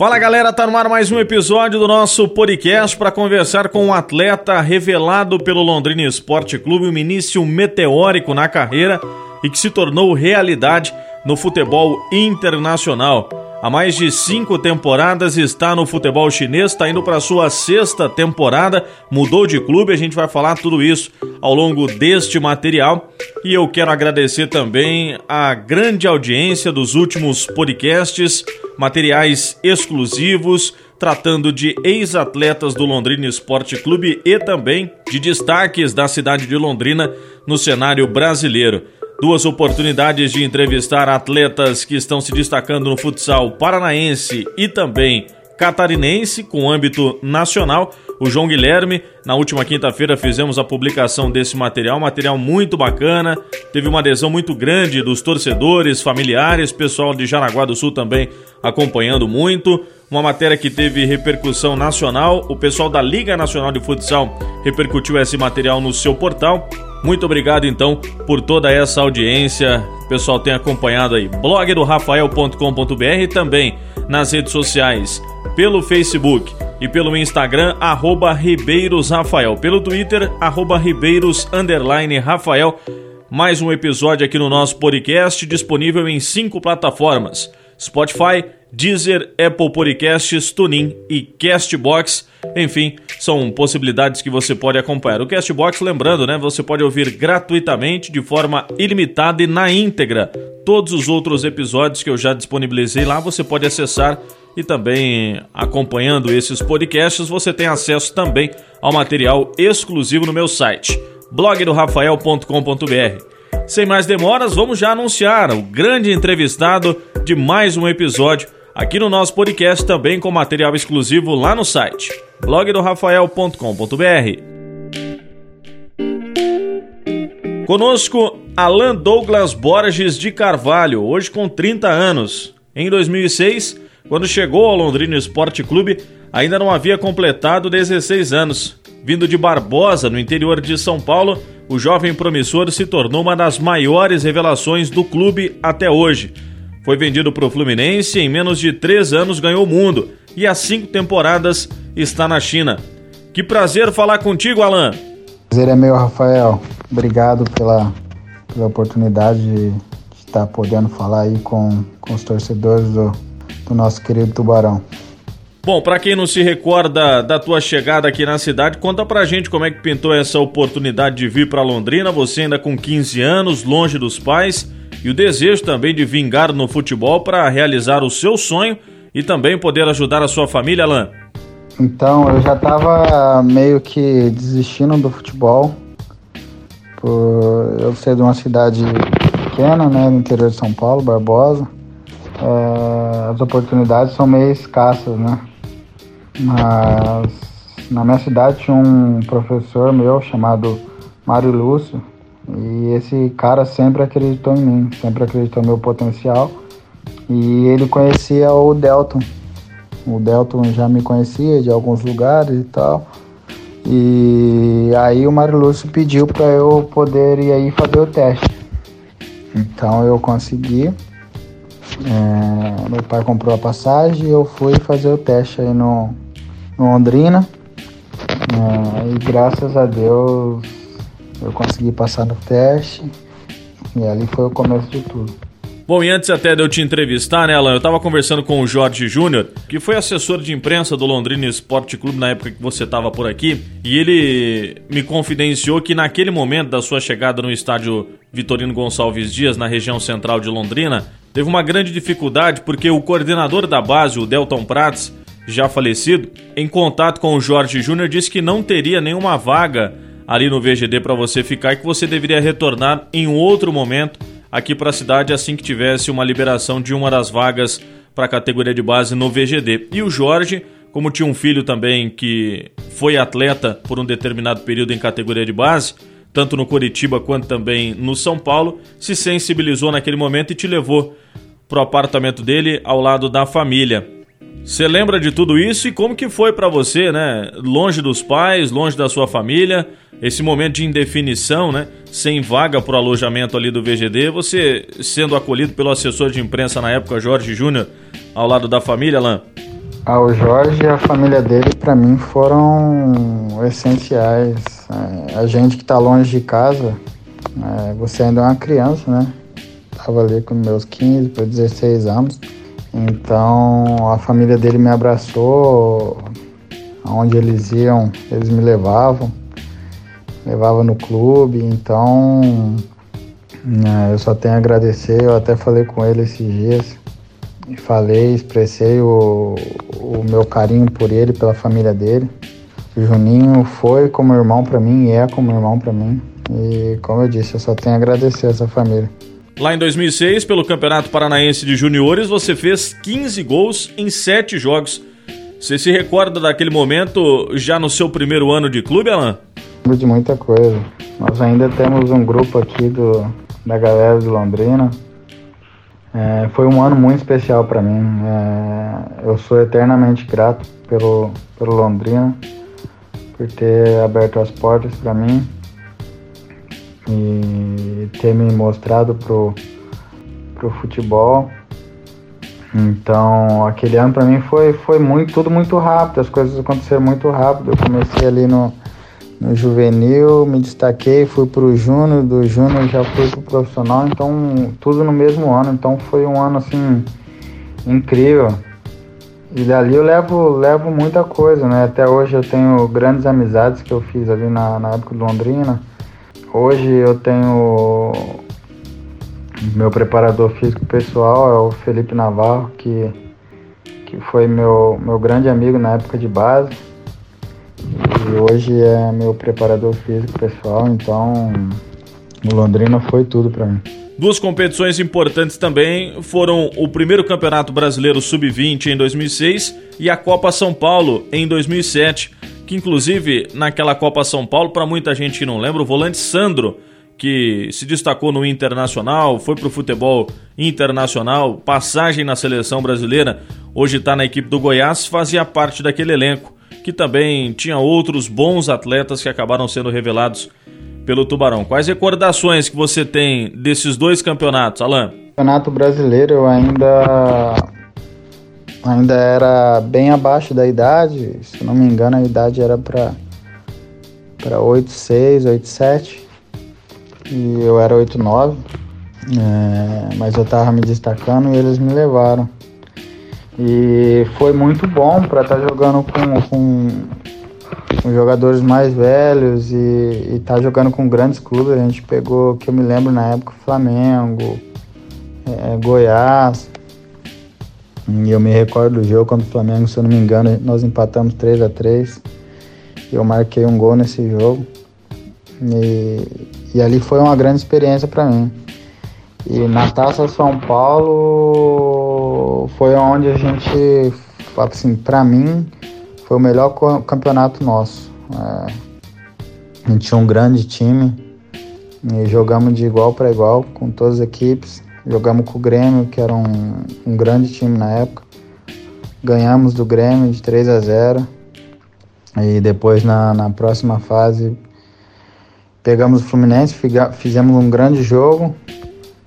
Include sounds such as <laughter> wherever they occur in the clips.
Fala galera, tá no ar mais um episódio do nosso podcast para conversar com um atleta revelado pelo Londrina Esporte Clube, um início meteórico na carreira e que se tornou realidade no futebol internacional. Há mais de cinco temporadas está no futebol chinês, está indo para sua sexta temporada, mudou de clube, a gente vai falar tudo isso ao longo deste material. E eu quero agradecer também a grande audiência dos últimos podcasts, materiais exclusivos, tratando de ex-atletas do Londrina Esporte Clube e também de destaques da cidade de Londrina no cenário brasileiro duas oportunidades de entrevistar atletas que estão se destacando no futsal paranaense e também catarinense com âmbito nacional. O João Guilherme, na última quinta-feira fizemos a publicação desse material, material muito bacana, teve uma adesão muito grande dos torcedores, familiares, pessoal de Jaraguá do Sul também acompanhando muito. Uma matéria que teve repercussão nacional, o pessoal da Liga Nacional de Futsal repercutiu esse material no seu portal. Muito obrigado então por toda essa audiência. O pessoal tem acompanhado aí blog do rafael.com.br também nas redes sociais, pelo Facebook e pelo Instagram arroba ribeirosrafael, pelo Twitter arroba ribeiros Rafael. Mais um episódio aqui no nosso podcast disponível em cinco plataformas: Spotify, Deezer, Apple Podcasts, TuneIn e Castbox. Enfim, são possibilidades que você pode acompanhar. O Castbox, lembrando, né, você pode ouvir gratuitamente, de forma ilimitada e na íntegra. Todos os outros episódios que eu já disponibilizei lá, você pode acessar e também acompanhando esses podcasts, você tem acesso também ao material exclusivo no meu site, blogdorafael.com.br. Sem mais demoras, vamos já anunciar o grande entrevistado de mais um episódio aqui no nosso podcast, também com material exclusivo lá no site blogdorafael.com.br. Conosco, Alan Douglas Borges de Carvalho, hoje com 30 anos. Em 2006, quando chegou ao Londrina Esporte Clube, ainda não havia completado 16 anos. Vindo de Barbosa, no interior de São Paulo, o jovem promissor se tornou uma das maiores revelações do clube até hoje foi vendido para o Fluminense e em menos de três anos ganhou o mundo e há cinco temporadas está na China. Que prazer falar contigo, Alan. Prazer é meu, Rafael. Obrigado pela, pela oportunidade de estar podendo falar aí com, com os torcedores do, do nosso querido Tubarão. Bom, para quem não se recorda da tua chegada aqui na cidade, conta pra gente como é que pintou essa oportunidade de vir para Londrina, você ainda com 15 anos, longe dos pais e o desejo também de vingar no futebol para realizar o seu sonho e também poder ajudar a sua família, Alan. Então, eu já estava meio que desistindo do futebol, por eu ser de uma cidade pequena, né, no interior de São Paulo, Barbosa. É, as oportunidades são meio escassas, né? Mas na minha cidade tinha um professor meu chamado Mário Lúcio, e esse cara sempre acreditou em mim, sempre acreditou no meu potencial. E ele conhecia o Delton. O Delton já me conhecia de alguns lugares e tal. E aí o Mário Lúcio pediu para eu poder ir aí fazer o teste. Então eu consegui. É, meu pai comprou a passagem e eu fui fazer o teste aí no, Londrina. É, e graças a Deus eu consegui passar no teste e ali foi o começo de tudo. Bom, e antes até de eu te entrevistar, né, Alan, eu estava conversando com o Jorge Júnior, que foi assessor de imprensa do Londrina Esporte Clube na época que você estava por aqui, e ele me confidenciou que naquele momento da sua chegada no estádio Vitorino Gonçalves Dias, na região central de Londrina, teve uma grande dificuldade porque o coordenador da base, o Delton Prats, já falecido, em contato com o Jorge Júnior, disse que não teria nenhuma vaga ali no VGD para você ficar e que você deveria retornar em outro momento aqui para a cidade assim que tivesse uma liberação de uma das vagas para a categoria de base no VGD. E o Jorge, como tinha um filho também que foi atleta por um determinado período em categoria de base, tanto no Curitiba quanto também no São Paulo, se sensibilizou naquele momento e te levou pro apartamento dele ao lado da família. Você lembra de tudo isso e como que foi para você, né? Longe dos pais, longe da sua família, esse momento de indefinição, né? Sem vaga para o alojamento ali do VGD, você sendo acolhido pelo assessor de imprensa na época, Jorge Júnior, ao lado da família, Alain? Ah, o Jorge e a família dele, para mim, foram essenciais. É, a gente que está longe de casa, é, você ainda é uma criança, né? Tava ali com meus 15 para 16 anos. Então a família dele me abraçou, aonde eles iam, eles me levavam, levavam no clube, então é, eu só tenho a agradecer, eu até falei com ele esses dias, e falei, expressei o, o meu carinho por ele, pela família dele. O Juninho foi como irmão para mim e é como irmão para mim. E como eu disse, eu só tenho a agradecer essa família. Lá em 2006, pelo Campeonato Paranaense de Juniores, você fez 15 gols em 7 jogos. Você se recorda daquele momento já no seu primeiro ano de clube, Alan? Lembro de muita coisa. Nós ainda temos um grupo aqui do, da galera de Londrina. É, foi um ano muito especial para mim. É, eu sou eternamente grato pelo, pelo Londrina, por ter aberto as portas para mim e ter me mostrado pro, pro futebol. Então, aquele ano para mim foi, foi muito, tudo muito rápido, as coisas aconteceram muito rápido. Eu comecei ali no, no juvenil, me destaquei, fui pro júnior, do júnior já fui pro profissional, então tudo no mesmo ano. Então foi um ano assim incrível. E dali eu levo, levo muita coisa, né? Até hoje eu tenho grandes amizades que eu fiz ali na, na época do Londrina. Hoje eu tenho meu preparador físico pessoal é o Felipe Navarro, que, que foi meu, meu grande amigo na época de base. E hoje é meu preparador físico pessoal, então o Londrina foi tudo para mim. Duas competições importantes também foram o primeiro Campeonato Brasileiro Sub-20 em 2006 e a Copa São Paulo em 2007 que inclusive naquela Copa São Paulo, para muita gente que não lembra, o volante Sandro, que se destacou no Internacional, foi para o futebol internacional, passagem na seleção brasileira, hoje está na equipe do Goiás, fazia parte daquele elenco, que também tinha outros bons atletas que acabaram sendo revelados pelo Tubarão. Quais recordações que você tem desses dois campeonatos, Alan? Campeonato brasileiro eu ainda ainda era bem abaixo da idade, se não me engano a idade era para para 8,6, 8,7 e eu era 8,9, é, mas eu tava me destacando e eles me levaram. E foi muito bom para estar tá jogando com, com, com, jogadores mais velhos e estar tá jogando com grandes clubes. A gente pegou, que eu me lembro na época, Flamengo, é, Goiás, e eu me recordo do jogo contra o Flamengo, se eu não me engano, nós empatamos 3 a 3 Eu marquei um gol nesse jogo. E, e ali foi uma grande experiência para mim. E na Taça São Paulo foi onde a gente, assim, para mim, foi o melhor campeonato nosso. É, a gente tinha um grande time e jogamos de igual para igual com todas as equipes. Jogamos com o Grêmio, que era um, um grande time na época. Ganhamos do Grêmio de 3 a 0. E depois na, na próxima fase pegamos o Fluminense, fizemos um grande jogo,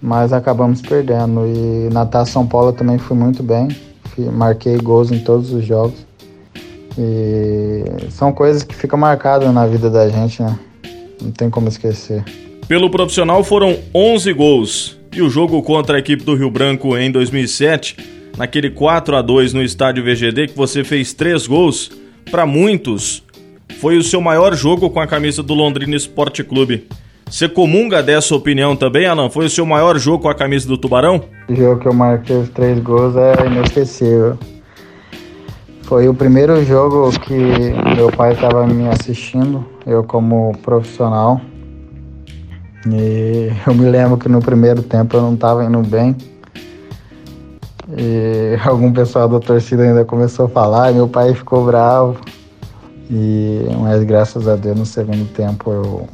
mas acabamos perdendo. E na Taça São Paulo também fui muito bem. Marquei gols em todos os jogos. E são coisas que ficam marcadas na vida da gente, né? Não tem como esquecer. Pelo profissional foram 11 gols e o jogo contra a equipe do Rio Branco em 2007, naquele 4 a 2 no estádio VGD que você fez três gols, para muitos foi o seu maior jogo com a camisa do Londrina Esporte Clube. Você comunga dessa opinião também, Alan? Foi o seu maior jogo com a camisa do Tubarão? O jogo que eu marquei os três gols é inesquecível. Foi o primeiro jogo que meu pai estava me assistindo, eu como profissional. E eu me lembro que no primeiro tempo eu não estava indo bem. E algum pessoal da torcida ainda começou a falar, e meu pai ficou bravo. E mas graças a Deus no segundo tempo eu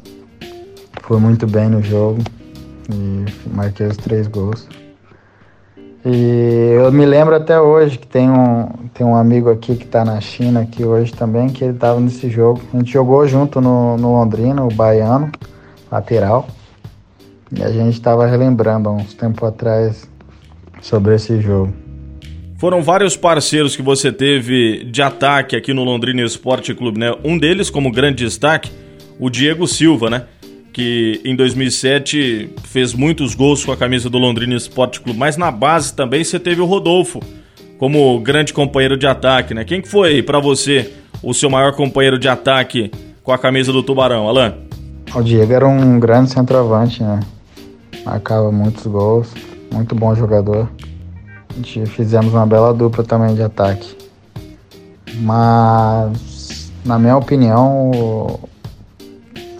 fui muito bem no jogo e marquei os três gols. E eu me lembro até hoje que tem um, tem um amigo aqui que está na China aqui hoje também, que ele estava nesse jogo. A gente jogou junto no, no Londrina, o baiano, lateral. E a gente estava relembrando há uns tempos atrás sobre esse jogo. Foram vários parceiros que você teve de ataque aqui no Londrina Esporte Clube, né? Um deles, como grande destaque, o Diego Silva, né? Que em 2007 fez muitos gols com a camisa do Londrina Esporte Clube. Mas na base também você teve o Rodolfo como grande companheiro de ataque, né? Quem que foi para você o seu maior companheiro de ataque com a camisa do Tubarão, Alan? O Diego era um grande centroavante, né? Marcava muitos gols, muito bom jogador. A gente fizemos uma bela dupla também de ataque. Mas, na minha opinião,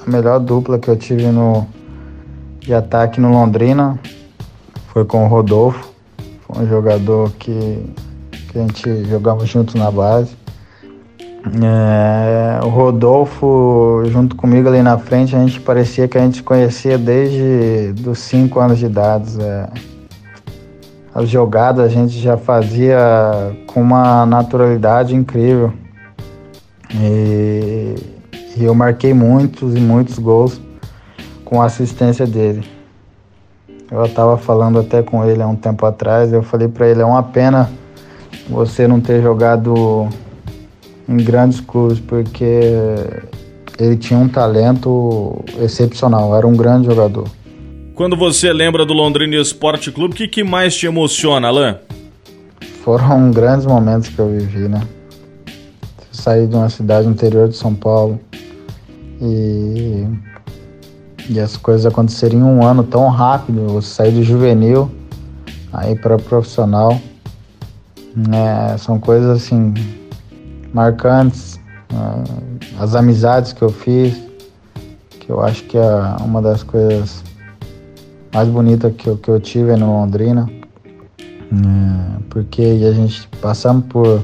a melhor dupla que eu tive no, de ataque no Londrina foi com o Rodolfo. Foi um jogador que, que a gente jogamos juntos na base. É, o Rodolfo, junto comigo ali na frente, a gente parecia que a gente conhecia desde os 5 anos de idade. É as jogadas a gente já fazia com uma naturalidade incrível. E, e eu marquei muitos e muitos gols com a assistência dele. Eu estava falando até com ele há um tempo atrás, eu falei para ele, é uma pena você não ter jogado em grandes clubes, porque ele tinha um talento excepcional, era um grande jogador. Quando você lembra do Londrina Esporte Clube, o que, que mais te emociona, Alain? Foram grandes momentos que eu vivi, né? Saí de uma cidade interior de São Paulo e, e as coisas acontecerem em um ano tão rápido. Você sair do juvenil aí para profissional, né? São coisas assim marcantes. Né? As amizades que eu fiz, que eu acho que é uma das coisas mais bonita que eu, que eu tive no Londrina. É, porque a gente passamos por,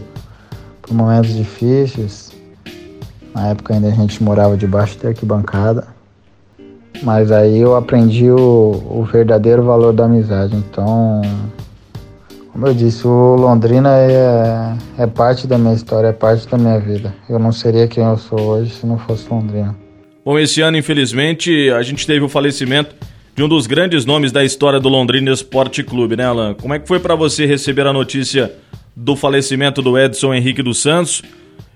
por momentos difíceis. Na época ainda a gente morava debaixo da arquibancada. Mas aí eu aprendi o, o verdadeiro valor da amizade. Então, como eu disse, o Londrina é, é parte da minha história, é parte da minha vida. Eu não seria quem eu sou hoje se não fosse Londrina. Bom, esse ano, infelizmente, a gente teve o falecimento de um dos grandes nomes da história do Londrina Esporte Clube, né, Alan? Como é que foi para você receber a notícia do falecimento do Edson Henrique dos Santos,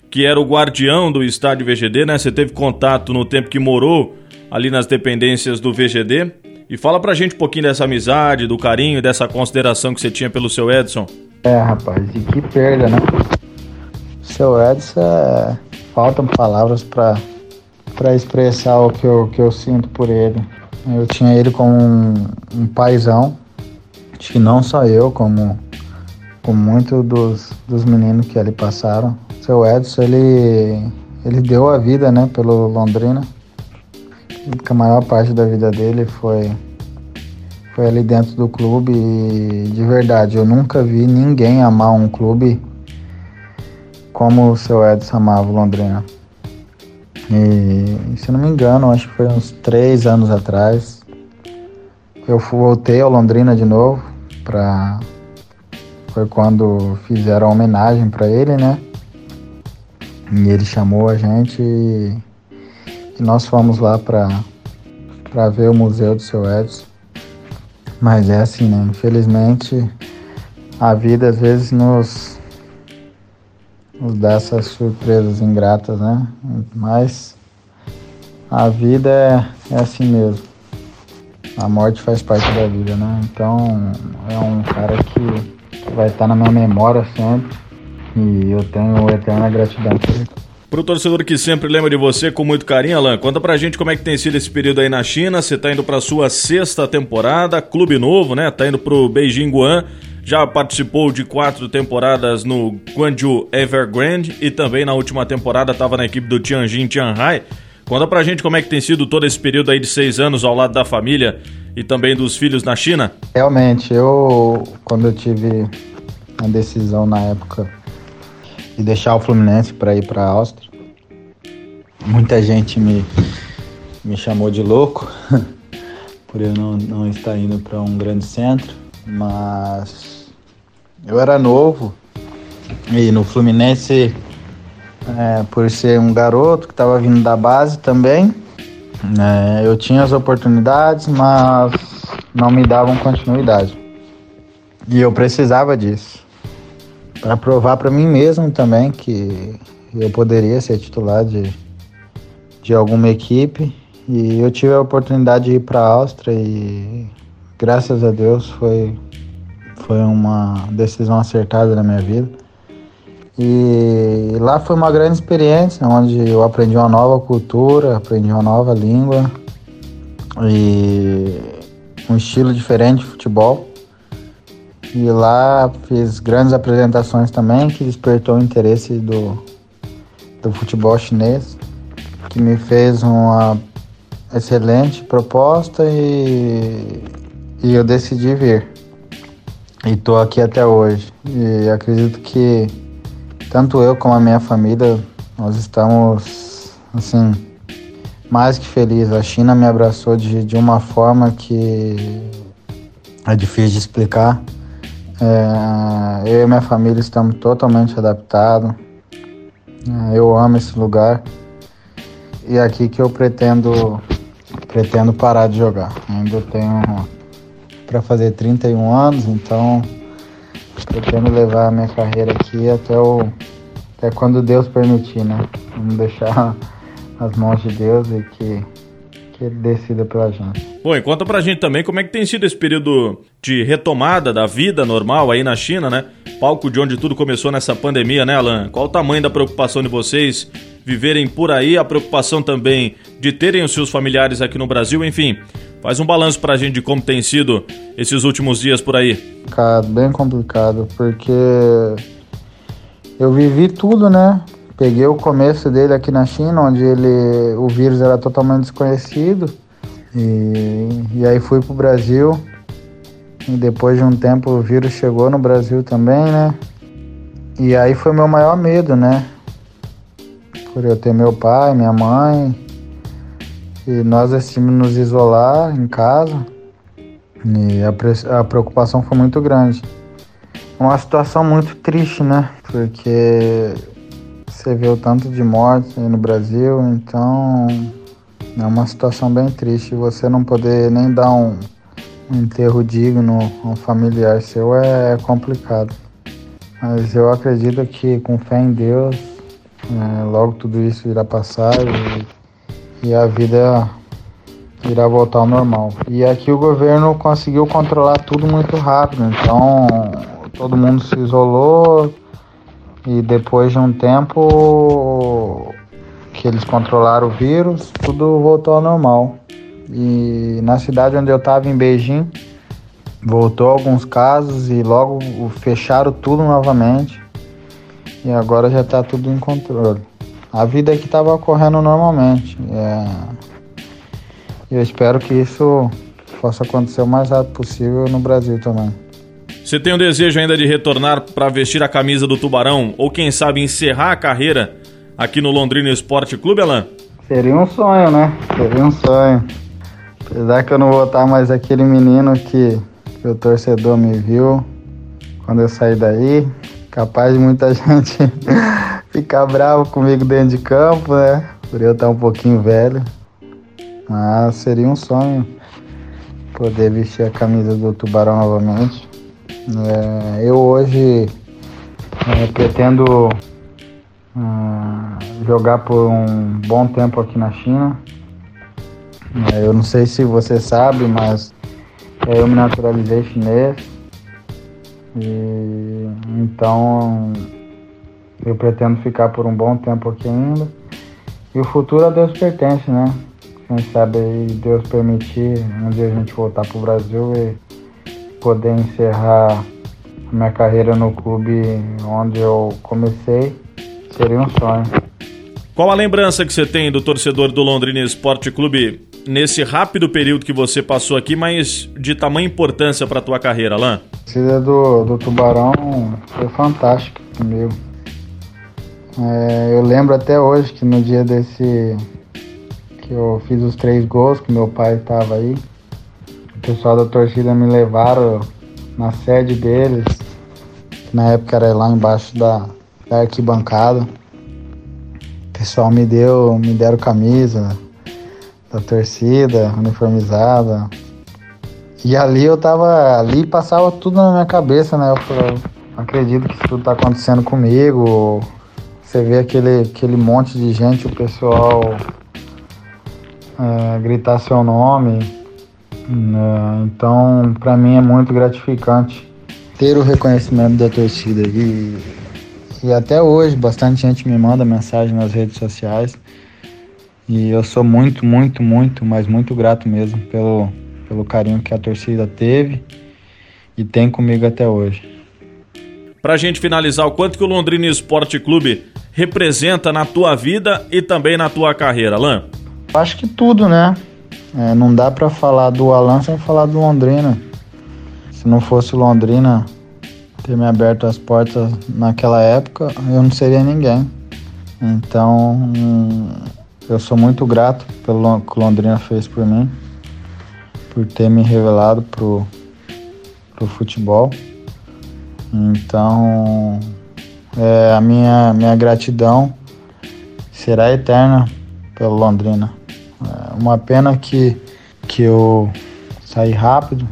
que era o guardião do estádio VGD, né? Você teve contato no tempo que morou ali nas dependências do VGD. E fala pra gente um pouquinho dessa amizade, do carinho, dessa consideração que você tinha pelo seu Edson. É, rapaz, e que perda, né? seu Edson, é... faltam palavras para para expressar o que eu, que eu sinto por ele. Eu tinha ele como um, um paizão. Acho que não só eu, como, como muitos dos, dos meninos que ali passaram. Seu Edson, ele, ele deu a vida né, pelo Londrina. A maior parte da vida dele foi, foi ali dentro do clube e de verdade, eu nunca vi ninguém amar um clube como o seu Edson amava o Londrina. E se não me engano, acho que foi uns três anos atrás, eu voltei ao Londrina de novo para foi quando fizeram a homenagem para ele, né? E ele chamou a gente e, e nós fomos lá para ver o museu do seu Edson. Mas é assim, né? Infelizmente a vida às vezes nos nos dá essas surpresas ingratas, né? Mas a vida é, é assim mesmo. A morte faz parte da vida, né? Então é um cara que vai estar na minha memória sempre e eu tenho eterna gratidão por ele. Pro torcedor que sempre lembra de você com muito carinho, Alan, conta pra gente como é que tem sido esse período aí na China. Você tá indo pra sua sexta temporada, clube novo, né? Tá indo pro Beijing Guan já participou de quatro temporadas no Guangzhou Evergrande e também na última temporada estava na equipe do Tianjin Tianhai. Conta pra gente como é que tem sido todo esse período aí de seis anos ao lado da família e também dos filhos na China. Realmente, eu quando eu tive a decisão na época de deixar o Fluminense para ir para a Áustria, muita gente me, me chamou de louco <laughs> por eu não, não estar indo para um grande centro, mas eu era novo e no Fluminense, é, por ser um garoto que estava vindo da base também, é, eu tinha as oportunidades, mas não me davam continuidade. E eu precisava disso. Para provar para mim mesmo também que eu poderia ser titular de, de alguma equipe. E eu tive a oportunidade de ir para a Áustria e graças a Deus foi, foi uma decisão acertada na minha vida. E lá foi uma grande experiência, onde eu aprendi uma nova cultura, aprendi uma nova língua e um estilo diferente de futebol. E lá fiz grandes apresentações também, que despertou o interesse do, do futebol chinês, que me fez uma excelente proposta e, e eu decidi vir. E tô aqui até hoje. E acredito que tanto eu como a minha família, nós estamos assim mais que felizes. A China me abraçou de, de uma forma que é difícil de explicar. É, eu e minha família estamos totalmente adaptados. É, eu amo esse lugar. E é aqui que eu pretendo pretendo parar de jogar. Ainda tenho para fazer 31 anos, então pretendo levar a minha carreira aqui até o até quando Deus permitir, né? Vamos deixar as mãos de Deus e que que ele decida pela gente. Bom, e conta pra gente também como é que tem sido esse período de retomada da vida normal aí na China, né? Palco de onde tudo começou nessa pandemia, né, Alan? Qual o tamanho da preocupação de vocês viverem por aí, a preocupação também de terem os seus familiares aqui no Brasil, enfim. Faz um balanço pra gente de como tem sido esses últimos dias por aí. Cara, bem complicado, porque eu vivi tudo, né? Peguei o começo dele aqui na China, onde ele, o vírus era totalmente desconhecido. E, e aí fui pro Brasil. E depois de um tempo o vírus chegou no Brasil também, né? E aí foi meu maior medo, né? Por eu ter meu pai, minha mãe. E nós decidimos nos isolar em casa. E a, a preocupação foi muito grande. Uma situação muito triste, né? Porque você vê o tanto de mortes no Brasil, então é uma situação bem triste. Você não poder nem dar um, um enterro digno a um familiar seu é, é complicado. Mas eu acredito que com fé em Deus, é, logo tudo isso irá passar e, e a vida irá voltar ao normal. E aqui o governo conseguiu controlar tudo muito rápido, então todo mundo se isolou, e depois de um tempo que eles controlaram o vírus, tudo voltou ao normal. E na cidade onde eu estava, em Beijing, voltou alguns casos e logo fecharam tudo novamente. E agora já está tudo em controle. A vida aqui estava ocorrendo normalmente. É... Eu espero que isso possa acontecer o mais rápido possível no Brasil também. Você tem o desejo ainda de retornar para vestir a camisa do Tubarão ou quem sabe encerrar a carreira aqui no Londrina Esporte Clube, Alan? Seria um sonho, né? Seria um sonho. Apesar que eu não vou estar mais aquele menino que, que o torcedor me viu quando eu saí daí. Capaz de muita <laughs> gente ficar bravo comigo dentro de campo, né? Por eu estar um pouquinho velho. Mas seria um sonho poder vestir a camisa do Tubarão novamente. É, eu hoje é, pretendo uh, jogar por um bom tempo aqui na China. É, eu não sei se você sabe, mas eu me naturalizei chinês. E, então eu pretendo ficar por um bom tempo aqui ainda. E o futuro a Deus pertence, né? Quem sabe Deus permitir um dia a gente voltar pro Brasil e poder encerrar a minha carreira no clube onde eu comecei seria um sonho. Qual a lembrança que você tem do torcedor do Londrina Esporte Clube nesse rápido período que você passou aqui, mas de tamanha importância para a tua carreira, Alain? A torcida do, do Tubarão foi fantástica comigo. É, eu lembro até hoje que no dia desse que eu fiz os três gols, que meu pai estava aí, o pessoal da torcida me levaram na sede deles, que na época era lá embaixo da, da arquibancada. O pessoal me deu, me deram camisa da torcida, uniformizada. E ali eu tava, ali passava tudo na minha cabeça, né? Eu acredito que isso tudo está acontecendo comigo. Você vê aquele, aquele monte de gente, o pessoal é, gritar seu nome. Né? Então, para mim é muito gratificante ter o reconhecimento da torcida. E, e até hoje, bastante gente me manda mensagem nas redes sociais. E eu sou muito, muito, muito, mas muito grato mesmo pelo, pelo carinho que a torcida teve e tem comigo até hoje. Pra gente finalizar, o quanto que o Londrina Esporte Clube representa na tua vida e também na tua carreira, Alain? Acho que tudo, né? É, não dá para falar do Alan sem falar do Londrina. Se não fosse Londrina ter me aberto as portas naquela época, eu não seria ninguém. Então, eu sou muito grato pelo que Londrina fez por mim, por ter me revelado pro, pro futebol. Então, é, a minha, minha gratidão será eterna pelo Londrina. É uma pena que, que eu saí rápido,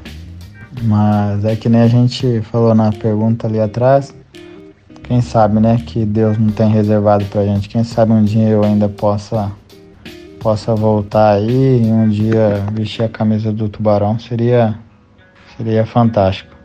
mas é que nem a gente falou na pergunta ali atrás. Quem sabe, né, que Deus não tem reservado pra gente. Quem sabe um dia eu ainda possa possa voltar aí e um dia vestir a camisa do Tubarão. Seria seria fantástico.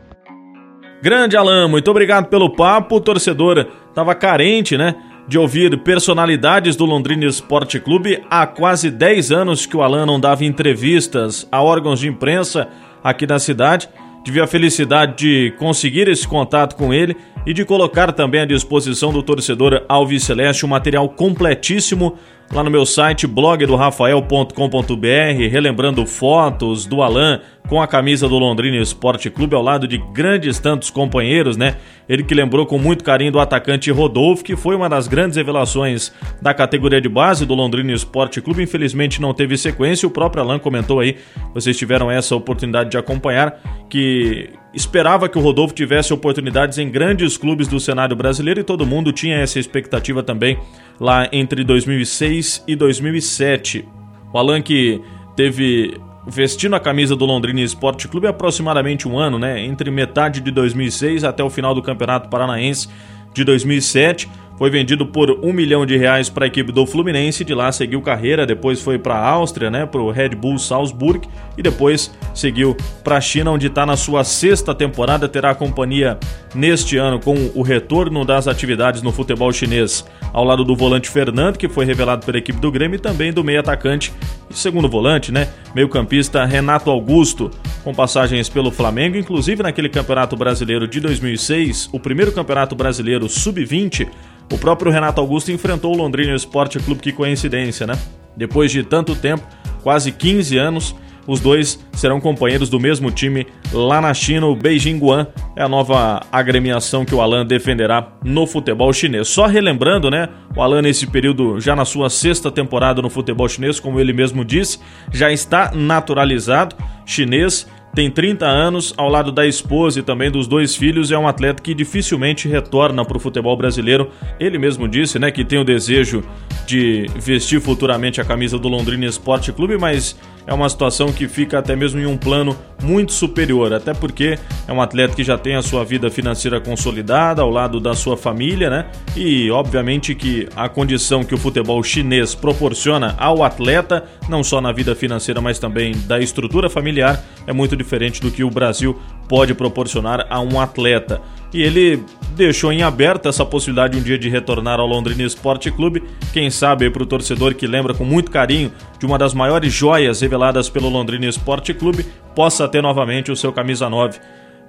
Grande Alan, muito obrigado pelo papo. O torcedor estava carente, né? de ouvir personalidades do Londrina Esporte Clube há quase 10 anos que o Alan não dava entrevistas a órgãos de imprensa aqui na cidade. Tive a felicidade de conseguir esse contato com ele e de colocar também à disposição do torcedor Alves Celeste um material completíssimo lá no meu site blogdorafael.com.br, relembrando fotos do Alan com a camisa do Londrina Esporte Clube ao lado de grandes tantos companheiros, né? Ele que lembrou com muito carinho do atacante Rodolfo, que foi uma das grandes revelações da categoria de base do Londrina Esporte Clube. Infelizmente não teve sequência, o próprio Alan comentou aí, vocês tiveram essa oportunidade de acompanhar, que esperava que o Rodolfo tivesse oportunidades em grandes clubes do cenário brasileiro e todo mundo tinha essa expectativa também lá entre 2006 e 2007. O Alan que teve vestindo a camisa do Londrina Esporte Clube aproximadamente um ano, né? Entre metade de 2006 até o final do Campeonato Paranaense de 2007 foi vendido por um milhão de reais para a equipe do Fluminense. De lá seguiu carreira, depois foi para a Áustria, né, para o Red Bull Salzburg e depois seguiu para a China, onde está na sua sexta temporada. Terá companhia neste ano com o retorno das atividades no futebol chinês, ao lado do volante Fernando, que foi revelado pela equipe do Grêmio, e também do meio atacante e segundo volante, né, meio campista Renato Augusto, com passagens pelo Flamengo, inclusive naquele Campeonato Brasileiro de 2006, o primeiro Campeonato Brasileiro Sub-20 o próprio Renato Augusto enfrentou o Londrina Esporte Clube, que coincidência, né? Depois de tanto tempo, quase 15 anos, os dois serão companheiros do mesmo time lá na China. O Beijing Guan é a nova agremiação que o Alan defenderá no futebol chinês. Só relembrando, né? O Alan, nesse período, já na sua sexta temporada no futebol chinês, como ele mesmo disse, já está naturalizado chinês tem 30 anos, ao lado da esposa e também dos dois filhos, é um atleta que dificilmente retorna para o futebol brasileiro. Ele mesmo disse, né, que tem o desejo de vestir futuramente a camisa do Londrina Esporte Clube, mas é uma situação que fica até mesmo em um plano muito superior, até porque é um atleta que já tem a sua vida financeira consolidada ao lado da sua família, né? E obviamente que a condição que o futebol chinês proporciona ao atleta, não só na vida financeira, mas também da estrutura familiar, é muito diferente do que o Brasil pode proporcionar a um atleta. E ele deixou em aberto essa possibilidade um dia de retornar ao Londrina Esporte Clube. Quem sabe para o torcedor que lembra com muito carinho de uma das maiores joias reveladas pelo Londrina Esporte Clube, possa ter novamente o seu camisa 9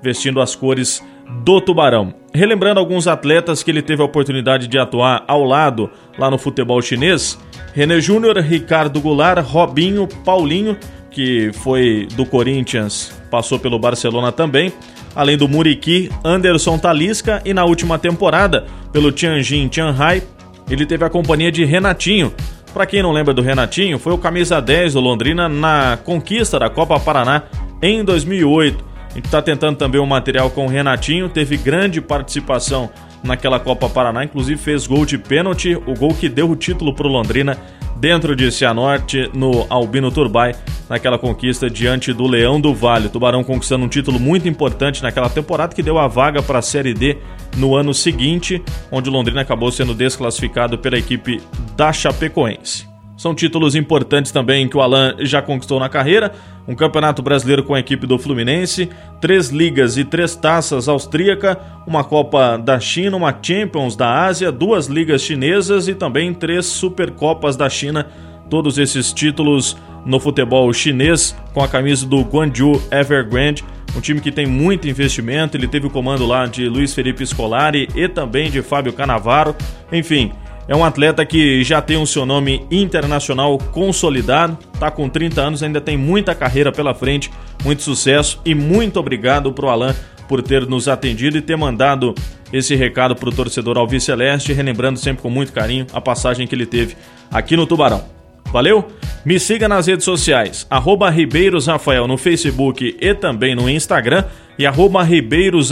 vestindo as cores do Tubarão. Relembrando alguns atletas que ele teve a oportunidade de atuar ao lado lá no futebol chinês: René Júnior, Ricardo Goulart, Robinho, Paulinho, que foi do Corinthians, passou pelo Barcelona também, além do Muriqui, Anderson Talisca e na última temporada, pelo Tianjin Tianhai, ele teve a companhia de Renatinho. Para quem não lembra do Renatinho, foi o camisa 10 do Londrina na conquista da Copa Paraná em 2008. A gente está tentando também um material com o Renatinho, teve grande participação naquela Copa Paraná, inclusive fez gol de pênalti, o gol que deu o título para o Londrina dentro de Cianorte, no Albino Turbay, naquela conquista diante do Leão do Vale. Tubarão conquistando um título muito importante naquela temporada que deu a vaga para a Série D no ano seguinte, onde o Londrina acabou sendo desclassificado pela equipe da Chapecoense. São títulos importantes também que o Alan já conquistou na carreira: um campeonato brasileiro com a equipe do Fluminense, três ligas e três taças austríaca, uma Copa da China, uma Champions da Ásia, duas ligas chinesas e também três Supercopas da China. Todos esses títulos no futebol chinês com a camisa do Guangzhou Evergrande, um time que tem muito investimento. Ele teve o comando lá de Luiz Felipe Scolari e também de Fábio Canavaro. Enfim, é um atleta que já tem o seu nome internacional consolidado, tá com 30 anos, ainda tem muita carreira pela frente, muito sucesso e muito obrigado pro Alan por ter nos atendido e ter mandado esse recado pro torcedor Alvi Celeste, relembrando sempre com muito carinho a passagem que ele teve aqui no Tubarão. Valeu? Me siga nas redes sociais, arroba Ribeiros Rafael no Facebook e também no Instagram e arroba Ribeiros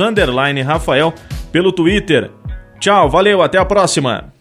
Rafael pelo Twitter. Tchau, valeu, até a próxima!